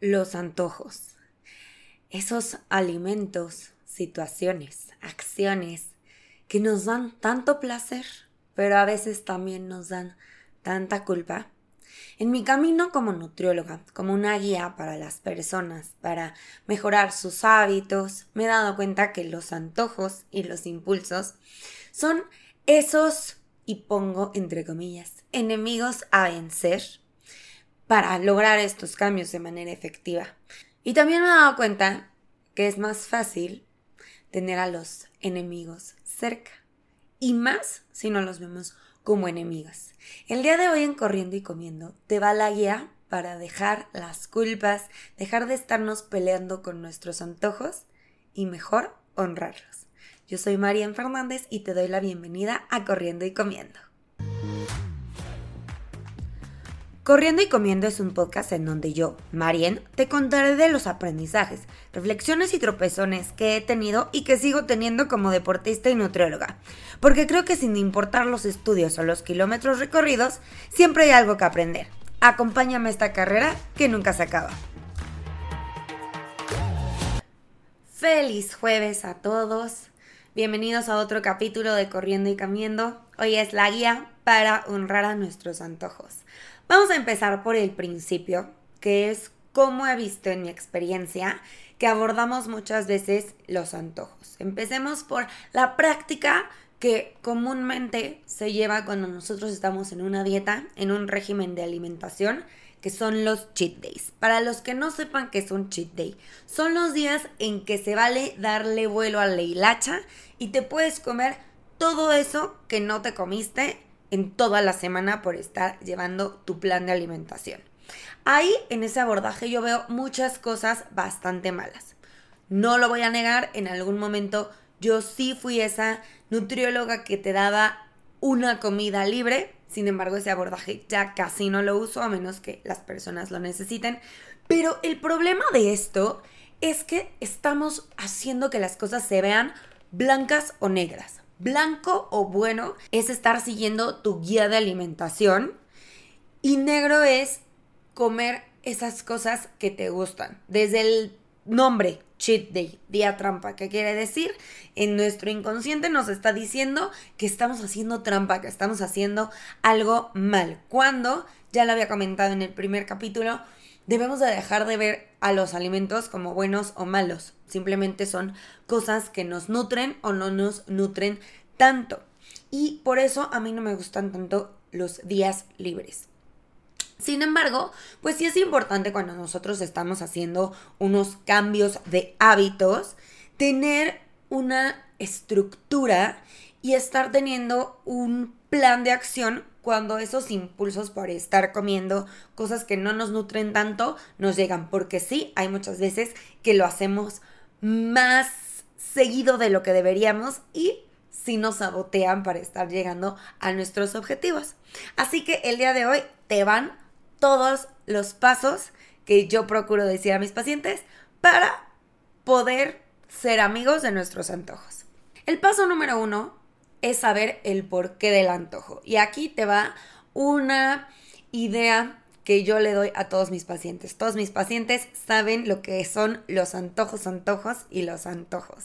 Los antojos. Esos alimentos, situaciones, acciones que nos dan tanto placer, pero a veces también nos dan tanta culpa. En mi camino como nutrióloga, como una guía para las personas, para mejorar sus hábitos, me he dado cuenta que los antojos y los impulsos son esos, y pongo entre comillas, enemigos a vencer para lograr estos cambios de manera efectiva. Y también me he dado cuenta que es más fácil tener a los enemigos cerca. Y más si no los vemos como enemigos. El día de hoy en Corriendo y Comiendo te va la guía para dejar las culpas, dejar de estarnos peleando con nuestros antojos y mejor honrarlos. Yo soy Marian Fernández y te doy la bienvenida a Corriendo y Comiendo. Corriendo y Comiendo es un podcast en donde yo, Marien, te contaré de los aprendizajes, reflexiones y tropezones que he tenido y que sigo teniendo como deportista y nutrióloga. Porque creo que sin importar los estudios o los kilómetros recorridos, siempre hay algo que aprender. Acompáñame a esta carrera que nunca se acaba. Feliz jueves a todos. Bienvenidos a otro capítulo de Corriendo y Comiendo. Hoy es la guía para honrar a nuestros antojos. Vamos a empezar por el principio, que es cómo he visto en mi experiencia que abordamos muchas veces los antojos. Empecemos por la práctica que comúnmente se lleva cuando nosotros estamos en una dieta, en un régimen de alimentación, que son los cheat days. Para los que no sepan qué es un cheat day, son los días en que se vale darle vuelo a la hilacha y te puedes comer todo eso que no te comiste en toda la semana por estar llevando tu plan de alimentación. Ahí, en ese abordaje, yo veo muchas cosas bastante malas. No lo voy a negar, en algún momento yo sí fui esa nutrióloga que te daba una comida libre. Sin embargo, ese abordaje ya casi no lo uso, a menos que las personas lo necesiten. Pero el problema de esto es que estamos haciendo que las cosas se vean blancas o negras. Blanco o bueno es estar siguiendo tu guía de alimentación y negro es comer esas cosas que te gustan. Desde el nombre, cheat day, día trampa, ¿qué quiere decir? En nuestro inconsciente nos está diciendo que estamos haciendo trampa, que estamos haciendo algo mal. Cuando, ya lo había comentado en el primer capítulo, debemos de dejar de ver a los alimentos como buenos o malos. Simplemente son cosas que nos nutren o no nos nutren tanto. Y por eso a mí no me gustan tanto los días libres. Sin embargo, pues sí es importante cuando nosotros estamos haciendo unos cambios de hábitos, tener una estructura y estar teniendo un plan de acción cuando esos impulsos por estar comiendo cosas que no nos nutren tanto nos llegan. Porque sí, hay muchas veces que lo hacemos más seguido de lo que deberíamos y si nos sabotean para estar llegando a nuestros objetivos. Así que el día de hoy te van todos los pasos que yo procuro decir a mis pacientes para poder ser amigos de nuestros antojos. El paso número uno es saber el porqué del antojo. Y aquí te va una idea que yo le doy a todos mis pacientes. Todos mis pacientes saben lo que son los antojos, antojos y los antojos.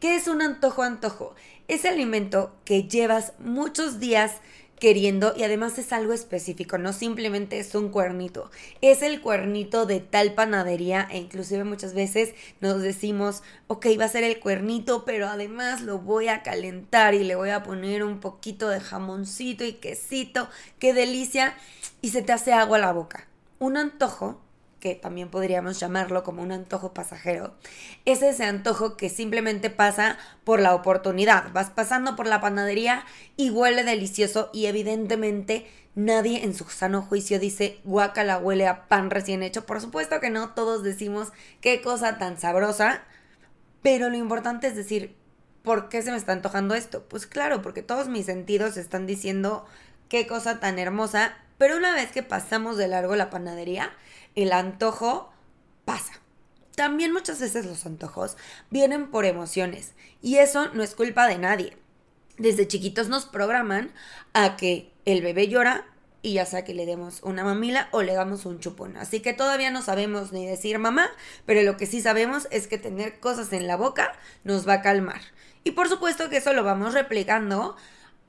¿Qué es un antojo, antojo? Ese alimento que llevas muchos días queriendo y además es algo específico, no simplemente es un cuernito, es el cuernito de tal panadería e inclusive muchas veces nos decimos, ok, va a ser el cuernito, pero además lo voy a calentar y le voy a poner un poquito de jamoncito y quesito, qué delicia, y se te hace agua la boca. Un antojo que también podríamos llamarlo como un antojo pasajero, es ese antojo que simplemente pasa por la oportunidad. Vas pasando por la panadería y huele delicioso y evidentemente nadie en su sano juicio dice guacala huele a pan recién hecho. Por supuesto que no, todos decimos qué cosa tan sabrosa, pero lo importante es decir, ¿por qué se me está antojando esto? Pues claro, porque todos mis sentidos están diciendo qué cosa tan hermosa, pero una vez que pasamos de largo la panadería, el antojo pasa. También muchas veces los antojos vienen por emociones y eso no es culpa de nadie. Desde chiquitos nos programan a que el bebé llora y ya sea que le demos una mamila o le damos un chupón. Así que todavía no sabemos ni decir mamá, pero lo que sí sabemos es que tener cosas en la boca nos va a calmar. Y por supuesto que eso lo vamos replicando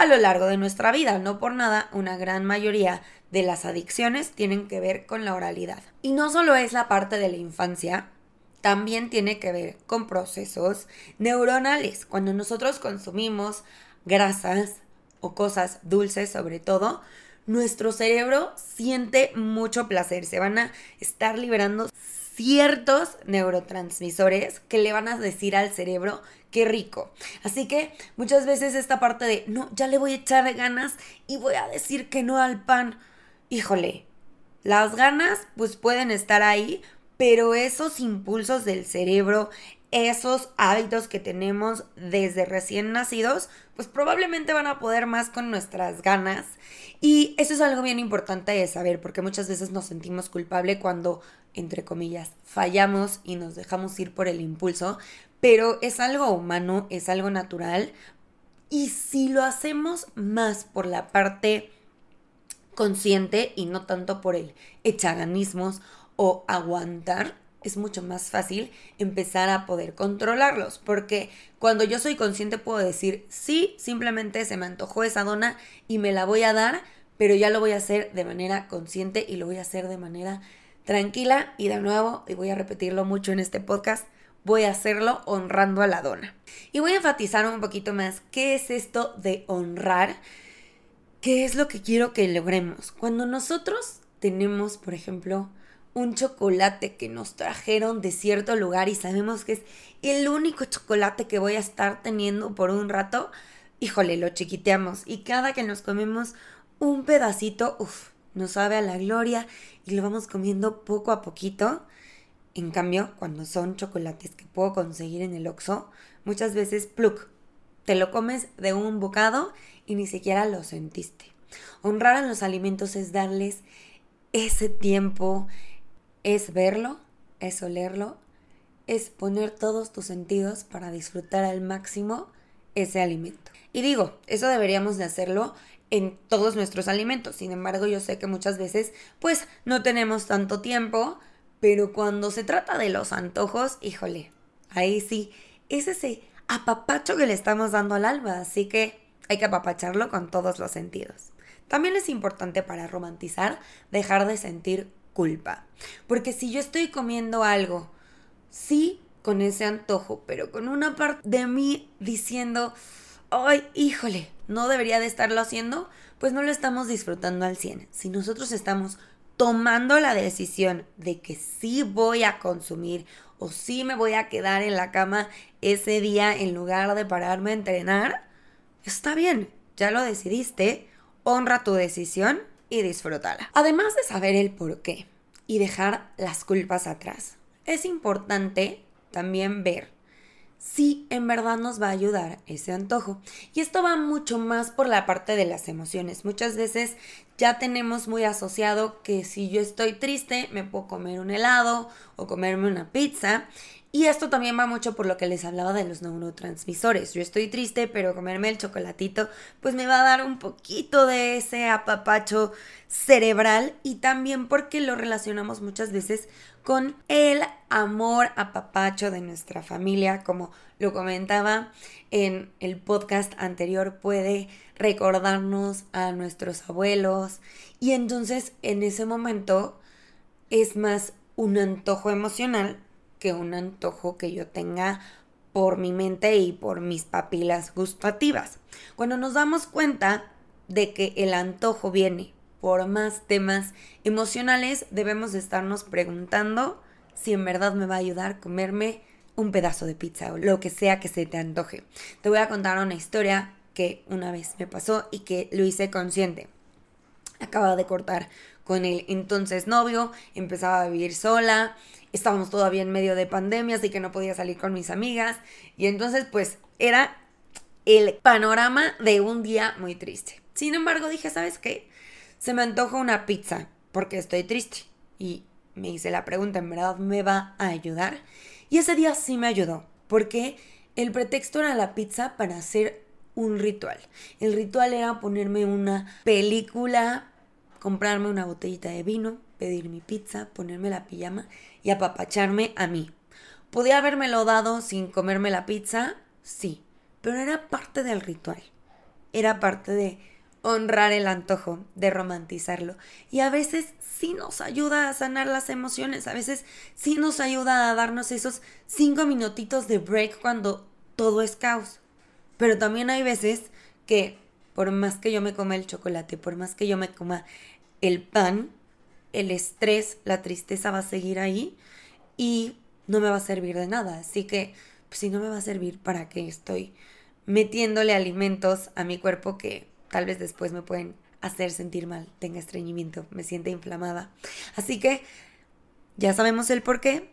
a lo largo de nuestra vida. No por nada, una gran mayoría de las adicciones tienen que ver con la oralidad. Y no solo es la parte de la infancia, también tiene que ver con procesos neuronales. Cuando nosotros consumimos grasas o cosas dulces sobre todo, nuestro cerebro siente mucho placer. Se van a estar liberando ciertos neurotransmisores que le van a decir al cerebro qué rico. Así que muchas veces esta parte de, no, ya le voy a echar ganas y voy a decir que no al pan. Híjole, las ganas pues pueden estar ahí, pero esos impulsos del cerebro, esos hábitos que tenemos desde recién nacidos, pues probablemente van a poder más con nuestras ganas. Y eso es algo bien importante de saber, porque muchas veces nos sentimos culpable cuando, entre comillas, fallamos y nos dejamos ir por el impulso, pero es algo humano, es algo natural. Y si lo hacemos más por la parte consciente y no tanto por el echaganismos o aguantar, es mucho más fácil empezar a poder controlarlos. Porque cuando yo soy consciente puedo decir, sí, simplemente se me antojó esa dona y me la voy a dar, pero ya lo voy a hacer de manera consciente y lo voy a hacer de manera tranquila. Y de nuevo, y voy a repetirlo mucho en este podcast, voy a hacerlo honrando a la dona. Y voy a enfatizar un poquito más qué es esto de honrar, qué es lo que quiero que logremos. Cuando nosotros tenemos, por ejemplo, un chocolate que nos trajeron de cierto lugar y sabemos que es el único chocolate que voy a estar teniendo por un rato, híjole, lo chiquiteamos. Y cada que nos comemos un pedacito, uff, nos sabe a la gloria y lo vamos comiendo poco a poquito. En cambio, cuando son chocolates que puedo conseguir en el Oxxo, muchas veces pluk, te lo comes de un bocado y ni siquiera lo sentiste. Honrar a los alimentos es darles ese tiempo, es verlo, es olerlo, es poner todos tus sentidos para disfrutar al máximo ese alimento. Y digo, eso deberíamos de hacerlo en todos nuestros alimentos. Sin embargo, yo sé que muchas veces pues no tenemos tanto tiempo, pero cuando se trata de los antojos, híjole, ahí sí, es ese apapacho que le estamos dando al alma, así que hay que apapacharlo con todos los sentidos. También es importante para romantizar dejar de sentir culpa. Porque si yo estoy comiendo algo, sí, con ese antojo, pero con una parte de mí diciendo, ay, híjole, no debería de estarlo haciendo, pues no lo estamos disfrutando al 100. Si nosotros estamos tomando la decisión de que sí voy a consumir o sí me voy a quedar en la cama ese día en lugar de pararme a entrenar, está bien, ya lo decidiste, honra tu decisión y disfrútala. Además de saber el por qué y dejar las culpas atrás, es importante también ver si en verdad nos va a ayudar ese antojo. Y esto va mucho más por la parte de las emociones. Muchas veces ya tenemos muy asociado que si yo estoy triste me puedo comer un helado o comerme una pizza y esto también va mucho por lo que les hablaba de los neurotransmisores. Yo estoy triste, pero comerme el chocolatito, pues me va a dar un poquito de ese apapacho cerebral y también porque lo relacionamos muchas veces con el amor apapacho de nuestra familia, como lo comentaba en el podcast anterior, puede recordarnos a nuestros abuelos y entonces en ese momento es más un antojo emocional que un antojo que yo tenga por mi mente y por mis papilas gustativas. Cuando nos damos cuenta de que el antojo viene por más temas emocionales, debemos estarnos preguntando si en verdad me va a ayudar comerme un pedazo de pizza o lo que sea que se te antoje. Te voy a contar una historia que una vez me pasó y que lo hice consciente. Acababa de cortar con el entonces novio, empezaba a vivir sola estábamos todavía en medio de pandemia, así que no podía salir con mis amigas. Y entonces, pues, era el panorama de un día muy triste. Sin embargo, dije, ¿sabes qué? Se me antoja una pizza porque estoy triste. Y me hice la pregunta, ¿en verdad me va a ayudar? Y ese día sí me ayudó, porque el pretexto era la pizza para hacer un ritual. El ritual era ponerme una película comprarme una botellita de vino, pedir mi pizza, ponerme la pijama y apapacharme a mí. ¿Podía habérmelo dado sin comerme la pizza? Sí, pero era parte del ritual. Era parte de honrar el antojo, de romantizarlo. Y a veces sí nos ayuda a sanar las emociones, a veces sí nos ayuda a darnos esos cinco minutitos de break cuando todo es caos. Pero también hay veces que por más que yo me coma el chocolate, por más que yo me coma el pan, el estrés, la tristeza va a seguir ahí y no me va a servir de nada. Así que, pues, si no me va a servir, ¿para qué estoy metiéndole alimentos a mi cuerpo que tal vez después me pueden hacer sentir mal, tenga estreñimiento, me sienta inflamada? Así que ya sabemos el por qué.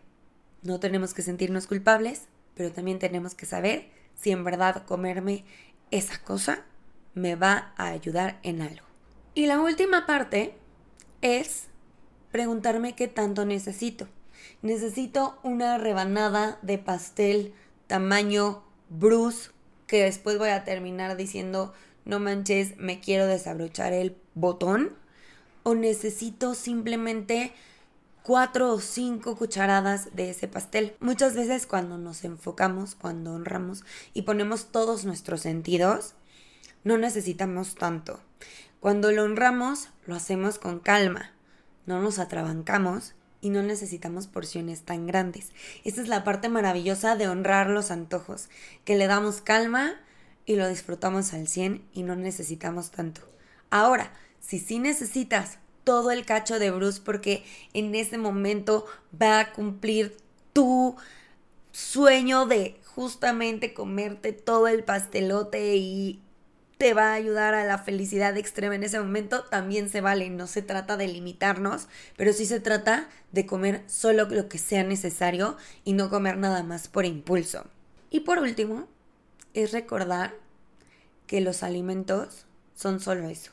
No tenemos que sentirnos culpables, pero también tenemos que saber si en verdad comerme esa cosa me va a ayudar en algo. Y la última parte es preguntarme qué tanto necesito. Necesito una rebanada de pastel tamaño Bruce que después voy a terminar diciendo no manches, me quiero desabrochar el botón. O necesito simplemente cuatro o cinco cucharadas de ese pastel. Muchas veces cuando nos enfocamos, cuando honramos y ponemos todos nuestros sentidos, no necesitamos tanto. Cuando lo honramos, lo hacemos con calma. No nos atrabancamos y no necesitamos porciones tan grandes. Esta es la parte maravillosa de honrar los antojos, que le damos calma y lo disfrutamos al 100 y no necesitamos tanto. Ahora, si sí necesitas todo el cacho de Bruce porque en ese momento va a cumplir tu sueño de justamente comerte todo el pastelote y te va a ayudar a la felicidad extrema en ese momento, también se vale. No se trata de limitarnos, pero sí se trata de comer solo lo que sea necesario y no comer nada más por impulso. Y por último, es recordar que los alimentos son solo eso,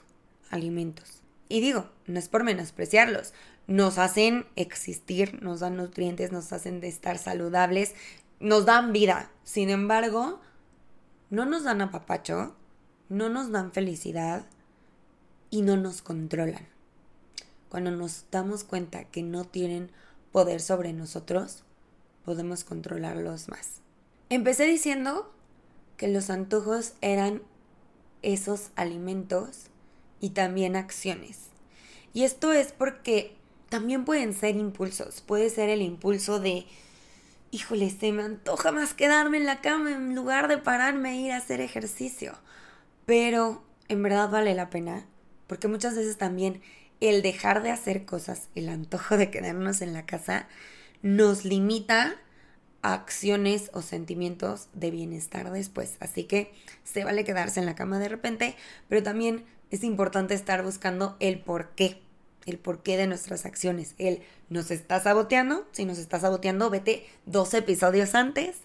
alimentos. Y digo, no es por menospreciarlos, nos hacen existir, nos dan nutrientes, nos hacen de estar saludables, nos dan vida. Sin embargo, no nos dan apapacho, no nos dan felicidad y no nos controlan. Cuando nos damos cuenta que no tienen poder sobre nosotros, podemos controlarlos más. Empecé diciendo que los antojos eran esos alimentos y también acciones. Y esto es porque también pueden ser impulsos. Puede ser el impulso de, híjole, se me antoja más quedarme en la cama en lugar de pararme e ir a hacer ejercicio pero en verdad vale la pena, porque muchas veces también el dejar de hacer cosas, el antojo de quedarnos en la casa, nos limita a acciones o sentimientos de bienestar después. Así que se vale quedarse en la cama de repente, pero también es importante estar buscando el por qué, el porqué de nuestras acciones. El nos está saboteando, si nos está saboteando, vete dos episodios antes,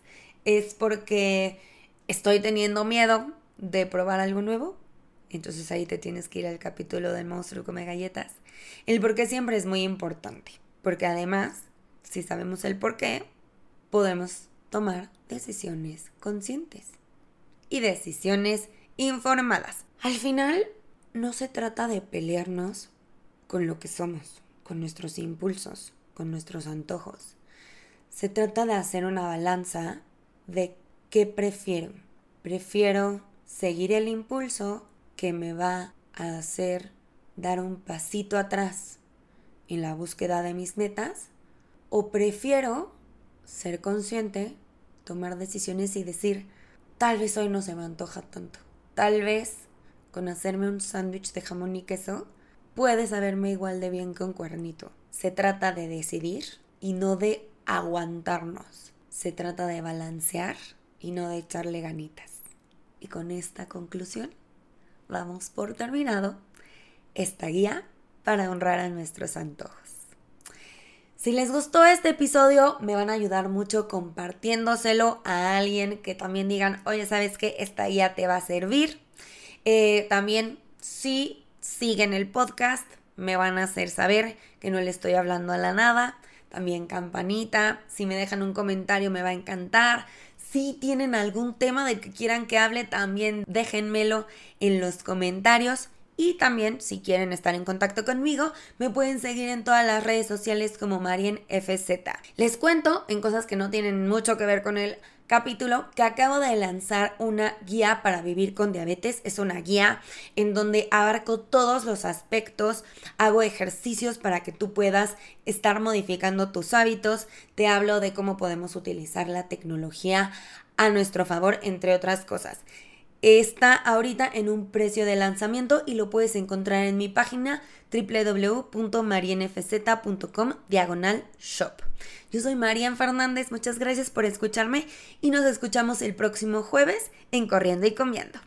es porque estoy teniendo miedo de probar algo nuevo, entonces ahí te tienes que ir al capítulo del monstruo come galletas. El por qué siempre es muy importante, porque además, si sabemos el por qué, podemos tomar decisiones conscientes y decisiones informadas. Al final, no se trata de pelearnos con lo que somos, con nuestros impulsos, con nuestros antojos. Se trata de hacer una balanza de qué prefiero. Prefiero seguir el impulso que me va a hacer dar un pasito atrás en la búsqueda de mis metas o prefiero ser consciente, tomar decisiones y decir, tal vez hoy no se me antoja tanto, tal vez con hacerme un sándwich de jamón y queso puede saberme igual de bien que un cuernito. Se trata de decidir y no de aguantarnos. Se trata de balancear y no de echarle ganitas. Y con esta conclusión vamos por terminado esta guía para honrar a nuestros antojos. Si les gustó este episodio, me van a ayudar mucho compartiéndoselo a alguien que también digan, oye, ¿sabes qué? Esta guía te va a servir. Eh, también, si siguen el podcast, me van a hacer saber que no le estoy hablando a la nada. También campanita, si me dejan un comentario me va a encantar. Si tienen algún tema del que quieran que hable, también déjenmelo en los comentarios. Y también, si quieren estar en contacto conmigo, me pueden seguir en todas las redes sociales como MarienFZ. Les cuento en cosas que no tienen mucho que ver con el capítulo que acabo de lanzar una guía para vivir con diabetes. Es una guía en donde abarco todos los aspectos, hago ejercicios para que tú puedas estar modificando tus hábitos, te hablo de cómo podemos utilizar la tecnología a nuestro favor, entre otras cosas. Está ahorita en un precio de lanzamiento y lo puedes encontrar en mi página www.marienfz.com diagonal shop. Yo soy Marian Fernández, muchas gracias por escucharme y nos escuchamos el próximo jueves en Corriendo y Comiendo.